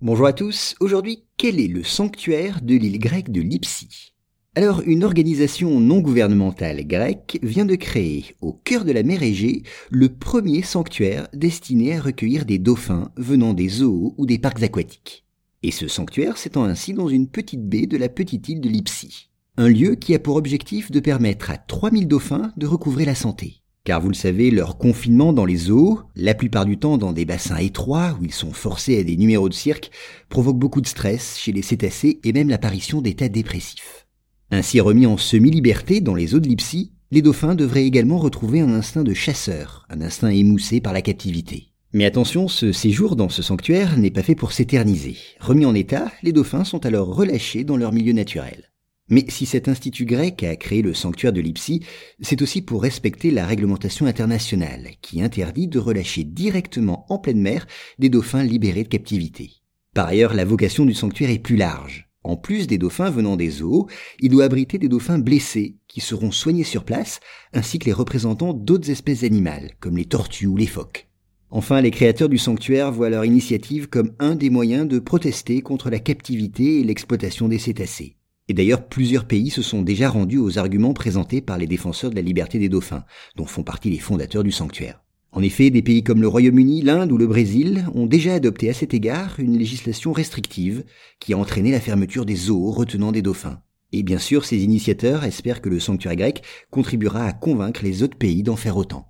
Bonjour à tous, aujourd'hui quel est le sanctuaire de l'île grecque de Lipsi Alors une organisation non gouvernementale grecque vient de créer au cœur de la mer Égée le premier sanctuaire destiné à recueillir des dauphins venant des zoos ou des parcs aquatiques. Et ce sanctuaire s'étend ainsi dans une petite baie de la petite île de Lipsi. Un lieu qui a pour objectif de permettre à 3000 dauphins de recouvrer la santé. Car vous le savez, leur confinement dans les zoos, la plupart du temps dans des bassins étroits où ils sont forcés à des numéros de cirque, provoque beaucoup de stress chez les cétacés et même l'apparition d'états dépressifs. Ainsi remis en semi-liberté dans les eaux de Lipsy, les dauphins devraient également retrouver un instinct de chasseur, un instinct émoussé par la captivité. Mais attention, ce séjour dans ce sanctuaire n'est pas fait pour s'éterniser. Remis en état, les dauphins sont alors relâchés dans leur milieu naturel. Mais si cet institut grec a créé le sanctuaire de Lipsi, c'est aussi pour respecter la réglementation internationale, qui interdit de relâcher directement en pleine mer des dauphins libérés de captivité. Par ailleurs, la vocation du sanctuaire est plus large. En plus des dauphins venant des zoos, il doit abriter des dauphins blessés, qui seront soignés sur place, ainsi que les représentants d'autres espèces animales, comme les tortues ou les phoques. Enfin, les créateurs du sanctuaire voient leur initiative comme un des moyens de protester contre la captivité et l'exploitation des cétacés. Et d'ailleurs, plusieurs pays se sont déjà rendus aux arguments présentés par les défenseurs de la liberté des dauphins, dont font partie les fondateurs du sanctuaire. En effet, des pays comme le Royaume-Uni, l'Inde ou le Brésil ont déjà adopté à cet égard une législation restrictive qui a entraîné la fermeture des zoos retenant des dauphins. Et bien sûr, ces initiateurs espèrent que le sanctuaire grec contribuera à convaincre les autres pays d'en faire autant.